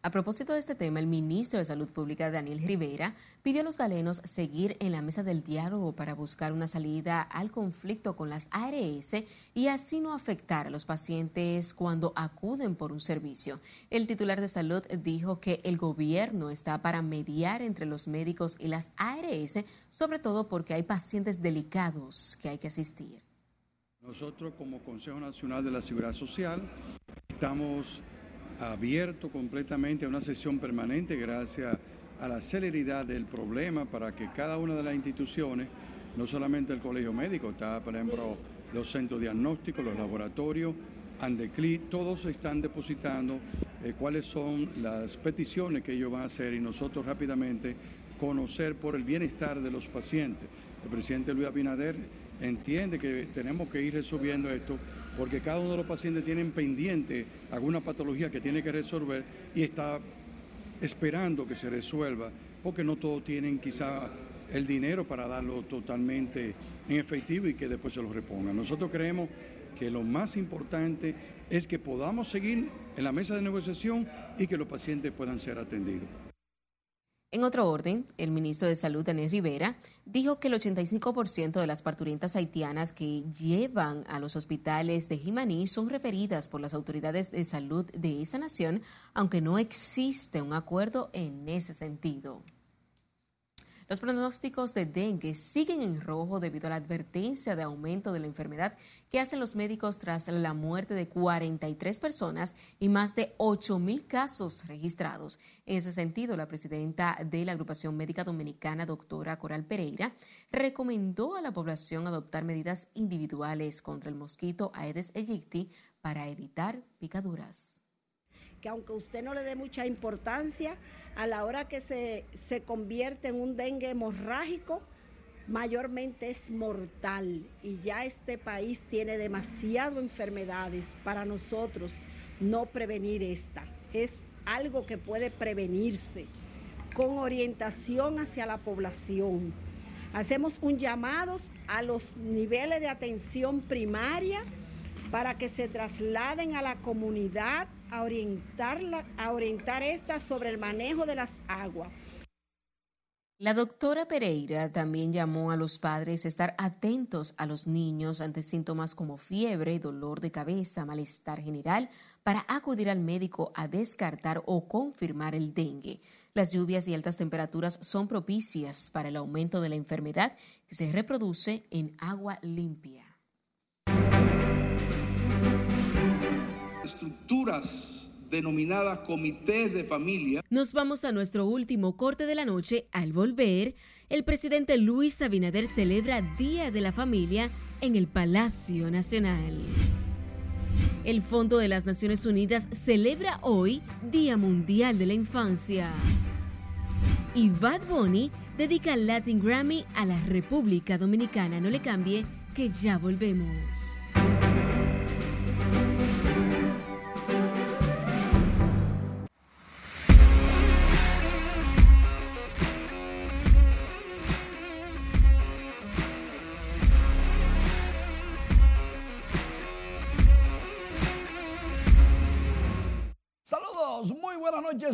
A propósito de este tema, el ministro de Salud Pública, Daniel Rivera, pidió a los galenos seguir en la mesa del diálogo para buscar una salida al conflicto con las ARS y así no afectar a los pacientes cuando acuden por un servicio. El titular de salud dijo que el gobierno está para mediar entre los médicos y las ARS, sobre todo porque hay pacientes delicados que hay que asistir. Nosotros como Consejo Nacional de la Seguridad Social estamos abierto completamente a una sesión permanente gracias a la celeridad del problema para que cada una de las instituciones, no solamente el colegio médico, está por ejemplo los centros diagnósticos, los laboratorios, Andecli, todos están depositando eh, cuáles son las peticiones que ellos van a hacer y nosotros rápidamente conocer por el bienestar de los pacientes. El presidente Luis Abinader entiende que tenemos que ir resolviendo esto porque cada uno de los pacientes tiene pendiente alguna patología que tiene que resolver y está esperando que se resuelva, porque no todos tienen quizá el dinero para darlo totalmente en efectivo y que después se lo repongan. Nosotros creemos que lo más importante es que podamos seguir en la mesa de negociación y que los pacientes puedan ser atendidos. En otro orden, el ministro de Salud, Daniel Rivera, dijo que el 85% de las parturientas haitianas que llevan a los hospitales de Jimaní son referidas por las autoridades de salud de esa nación, aunque no existe un acuerdo en ese sentido. Los pronósticos de dengue siguen en rojo debido a la advertencia de aumento de la enfermedad que hacen los médicos tras la muerte de 43 personas y más de 8 mil casos registrados. En ese sentido, la presidenta de la Agrupación Médica Dominicana, doctora Coral Pereira, recomendó a la población adoptar medidas individuales contra el mosquito Aedes aegypti para evitar picaduras que aunque usted no le dé mucha importancia, a la hora que se, se convierte en un dengue hemorrágico, mayormente es mortal y ya este país tiene demasiado enfermedades para nosotros no prevenir esta. Es algo que puede prevenirse con orientación hacia la población. Hacemos un llamado a los niveles de atención primaria para que se trasladen a la comunidad a orientarla, a orientar esta sobre el manejo de las aguas La doctora Pereira también llamó a los padres a estar atentos a los niños ante síntomas como fiebre, dolor de cabeza, malestar general, para acudir al médico a descartar o confirmar el dengue. Las lluvias y altas temperaturas son propicias para el aumento de la enfermedad que se reproduce en agua limpia. Estructuras denominadas comités de familia. Nos vamos a nuestro último corte de la noche. Al volver, el presidente Luis Abinader celebra Día de la Familia en el Palacio Nacional. El Fondo de las Naciones Unidas celebra hoy Día Mundial de la Infancia. Y Bad Bunny dedica Latin Grammy a la República Dominicana. No le cambie, que ya volvemos.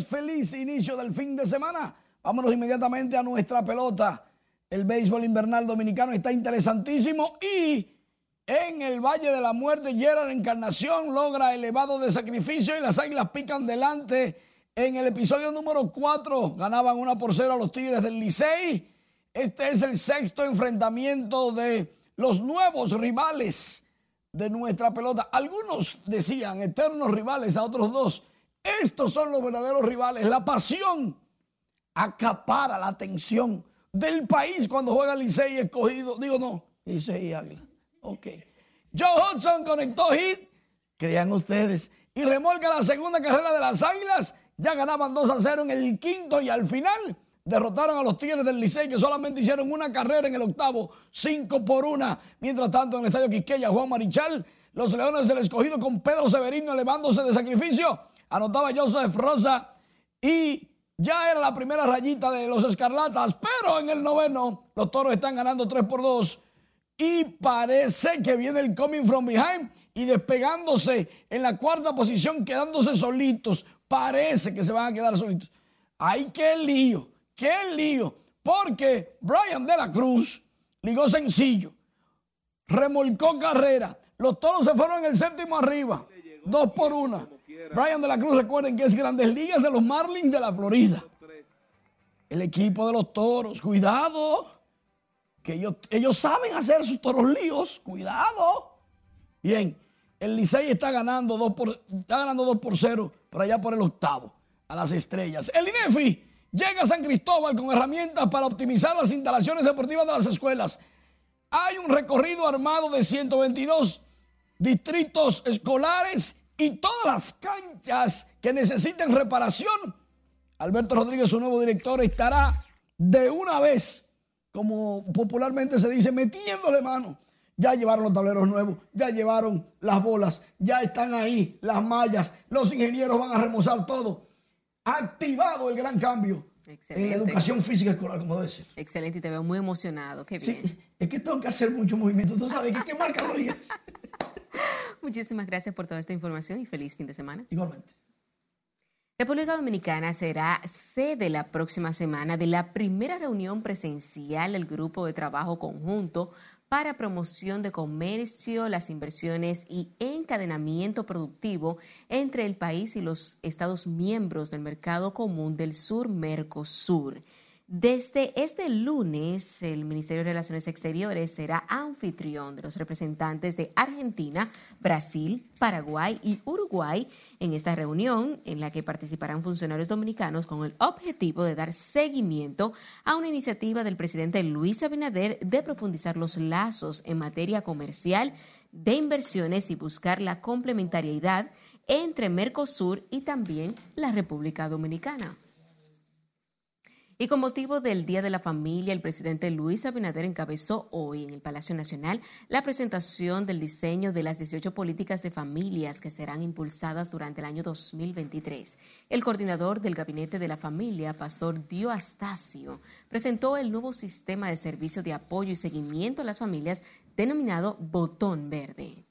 Feliz inicio del fin de semana. Vámonos inmediatamente a nuestra pelota. El béisbol invernal dominicano está interesantísimo y en el Valle de la Muerte, Gerard Encarnación logra elevado de sacrificio y las águilas pican delante. En el episodio número 4 ganaban una por cero a los Tigres del Licey. Este es el sexto enfrentamiento de los nuevos rivales de nuestra pelota. Algunos decían eternos rivales a otros dos estos son los verdaderos rivales. La pasión acapara la atención del país cuando juega Licey escogido. Digo, no, Licey y Águila. Ok. Joe Hudson conectó hit, crean ustedes, y remolca la segunda carrera de las Águilas. Ya ganaban 2 a 0 en el quinto y al final derrotaron a los Tigres del Licey que solamente hicieron una carrera en el octavo, 5 por 1. Mientras tanto, en el estadio Quisqueya, Juan Marichal, los Leones del Escogido con Pedro Severino elevándose de sacrificio anotaba Joseph Rosa y ya era la primera rayita de los Escarlatas, pero en el noveno los Toros están ganando 3 por 2 y parece que viene el coming from behind y despegándose en la cuarta posición, quedándose solitos. Parece que se van a quedar solitos. ¡Ay, qué lío! ¡Qué lío! Porque Brian de la Cruz ligó sencillo, remolcó carrera. Los toros se fueron en el séptimo arriba, dos por una. Brian de la Cruz, recuerden que es Grandes Ligas de los Marlins de la Florida. El equipo de los toros, cuidado. Que ellos, ellos saben hacer sus toros líos, cuidado. Bien, el Licey está ganando 2 por, está ganando 2 por 0 por allá por el octavo, a las estrellas. El INEFI llega a San Cristóbal con herramientas para optimizar las instalaciones deportivas de las escuelas. Hay un recorrido armado de 122 distritos escolares y todas las canchas que necesiten reparación, Alberto Rodríguez, su nuevo director, estará de una vez, como popularmente se dice, metiéndole mano. Ya llevaron los tableros nuevos, ya llevaron las bolas, ya están ahí las mallas, los ingenieros van a remozar todo. Activado el gran cambio en la educación física escolar, como decir. Excelente, y te veo muy emocionado. Qué bien. es que tengo que hacer mucho movimiento. Tú sabes que hay que quemar calorías. Muchísimas gracias por toda esta información y feliz fin de semana. Igualmente. República Dominicana será sede la próxima semana de la primera reunión presencial del Grupo de Trabajo Conjunto para promoción de comercio, las inversiones y encadenamiento productivo entre el país y los Estados miembros del Mercado Común del Sur, Mercosur. Desde este lunes, el Ministerio de Relaciones Exteriores será anfitrión de los representantes de Argentina, Brasil, Paraguay y Uruguay en esta reunión en la que participarán funcionarios dominicanos con el objetivo de dar seguimiento a una iniciativa del presidente Luis Abinader de profundizar los lazos en materia comercial, de inversiones y buscar la complementariedad entre Mercosur y también la República Dominicana. Y con motivo del Día de la Familia, el presidente Luis Abinader encabezó hoy en el Palacio Nacional la presentación del diseño de las 18 políticas de familias que serán impulsadas durante el año 2023. El coordinador del Gabinete de la Familia, Pastor Dio Astacio, presentó el nuevo sistema de servicio de apoyo y seguimiento a las familias denominado Botón Verde.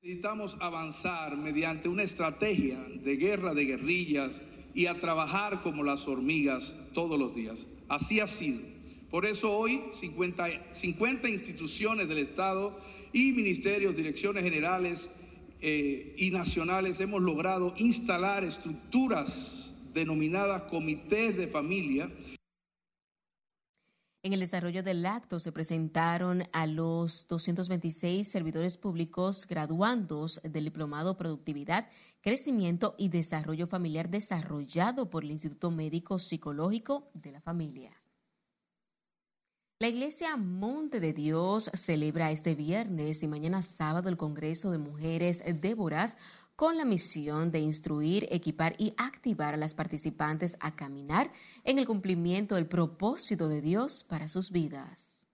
Necesitamos avanzar mediante una estrategia de guerra de guerrillas y a trabajar como las hormigas todos los días. Así ha sido. Por eso hoy 50, 50 instituciones del Estado y ministerios, direcciones generales eh, y nacionales hemos logrado instalar estructuras denominadas comités de familia en el desarrollo del acto se presentaron a los 226 servidores públicos graduandos del Diplomado Productividad, Crecimiento y Desarrollo Familiar desarrollado por el Instituto Médico Psicológico de la Familia. La Iglesia Monte de Dios celebra este viernes y mañana sábado el Congreso de Mujeres Déboras con la misión de instruir, equipar y activar a las participantes a caminar en el cumplimiento del propósito de Dios para sus vidas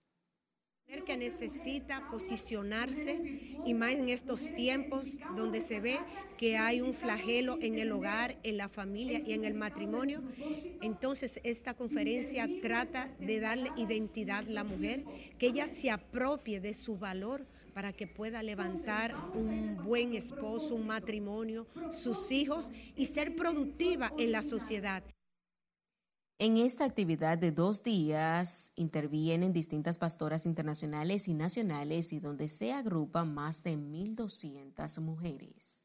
que necesita posicionarse y más en estos tiempos donde se ve que hay un flagelo en el hogar, en la familia y en el matrimonio. Entonces esta conferencia trata de darle identidad a la mujer, que ella se apropie de su valor para que pueda levantar un buen esposo, un matrimonio, sus hijos y ser productiva en la sociedad. En esta actividad de dos días intervienen distintas pastoras internacionales y nacionales y donde se agrupan más de 1.200 mujeres.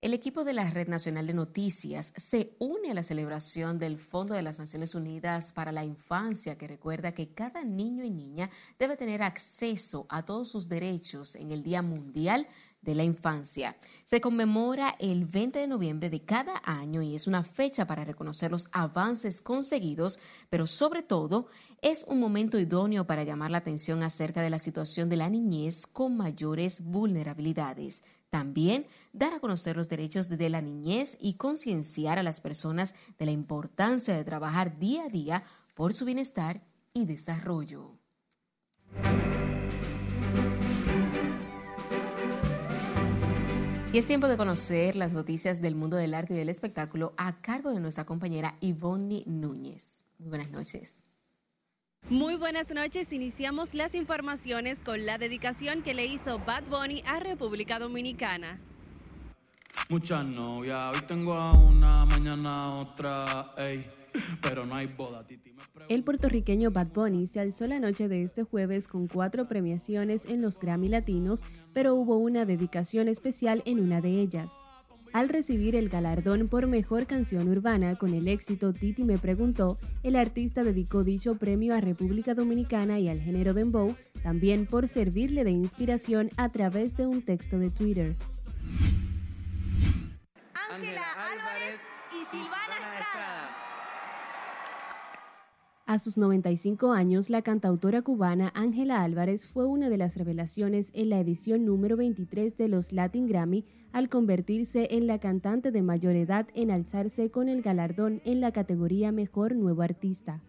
El equipo de la Red Nacional de Noticias se une a la celebración del Fondo de las Naciones Unidas para la Infancia, que recuerda que cada niño y niña debe tener acceso a todos sus derechos en el Día Mundial de la Infancia. Se conmemora el 20 de noviembre de cada año y es una fecha para reconocer los avances conseguidos, pero sobre todo es un momento idóneo para llamar la atención acerca de la situación de la niñez con mayores vulnerabilidades. También dar a conocer los derechos de la niñez y concienciar a las personas de la importancia de trabajar día a día por su bienestar y desarrollo. Y es tiempo de conocer las noticias del mundo del arte y del espectáculo a cargo de nuestra compañera Ivonne Núñez. Muy buenas noches. Muy buenas noches. Iniciamos las informaciones con la dedicación que le hizo Bad Bunny a República Dominicana. Muchas novias, hoy tengo a una, mañana otra, ey, pero no hay boda, Titi. El puertorriqueño Bad Bunny se alzó la noche de este jueves con cuatro premiaciones en los Grammy Latinos, pero hubo una dedicación especial en una de ellas. Al recibir el galardón por mejor canción urbana con el éxito Titi me preguntó, el artista dedicó dicho premio a República Dominicana y al género dembow, también por servirle de inspiración a través de un texto de Twitter. Ángela Álvarez y Silvana Estrada. A sus 95 años, la cantautora cubana Ángela Álvarez fue una de las revelaciones en la edición número 23 de los Latin Grammy al convertirse en la cantante de mayor edad en alzarse con el galardón en la categoría Mejor Nuevo Artista.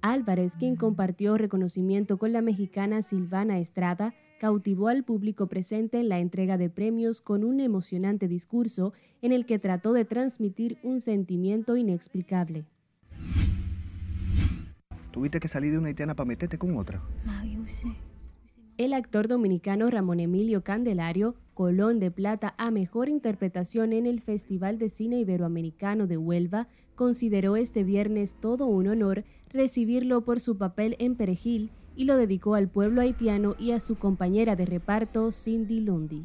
Álvarez, quien compartió reconocimiento con la mexicana Silvana Estrada, cautivó al público presente en la entrega de premios con un emocionante discurso en el que trató de transmitir un sentimiento inexplicable. Tuviste que salir de una haitiana para meterte con otra. El actor dominicano Ramón Emilio Candelario, Colón de Plata a Mejor Interpretación en el Festival de Cine Iberoamericano de Huelva, consideró este viernes todo un honor recibirlo por su papel en Perejil y lo dedicó al pueblo haitiano y a su compañera de reparto Cindy Lundy.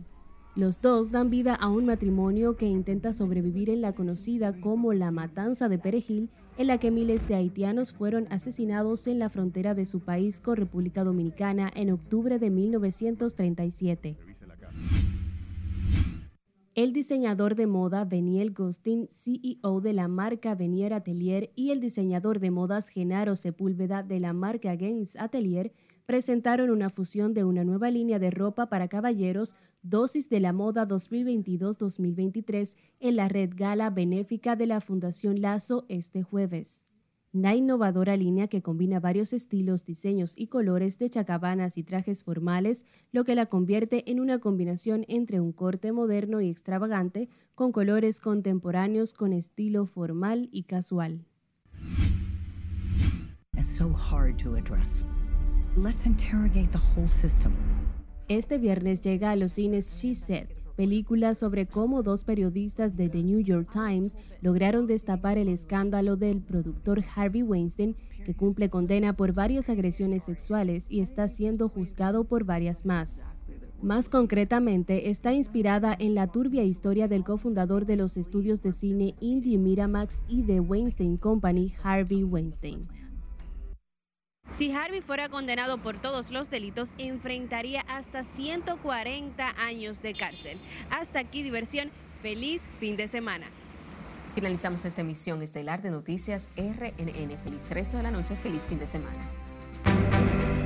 Los dos dan vida a un matrimonio que intenta sobrevivir en la conocida como la Matanza de Perejil, en la que miles de haitianos fueron asesinados en la frontera de su país con República Dominicana en octubre de 1937. El diseñador de moda Beniel Gostin, CEO de la marca Venier Atelier, y el diseñador de modas Genaro Sepúlveda de la marca Gens Atelier presentaron una fusión de una nueva línea de ropa para caballeros, Dosis de la Moda 2022-2023, en la red gala benéfica de la Fundación Lazo este jueves. La innovadora línea que combina varios estilos, diseños y colores de chacabanas y trajes formales, lo que la convierte en una combinación entre un corte moderno y extravagante con colores contemporáneos con estilo formal y casual. so hard to address. Let's interrogate the whole system. Este viernes llega a los cines She Said, película sobre cómo dos periodistas de The New York Times lograron destapar el escándalo del productor Harvey Weinstein, que cumple condena por varias agresiones sexuales y está siendo juzgado por varias más. Más concretamente, está inspirada en la turbia historia del cofundador de los estudios de cine Indie Miramax y de Weinstein Company, Harvey Weinstein. Si Harvey fuera condenado por todos los delitos, enfrentaría hasta 140 años de cárcel. Hasta aquí diversión. Feliz fin de semana. Finalizamos esta emisión estelar de Noticias RNN. Feliz resto de la noche, feliz fin de semana.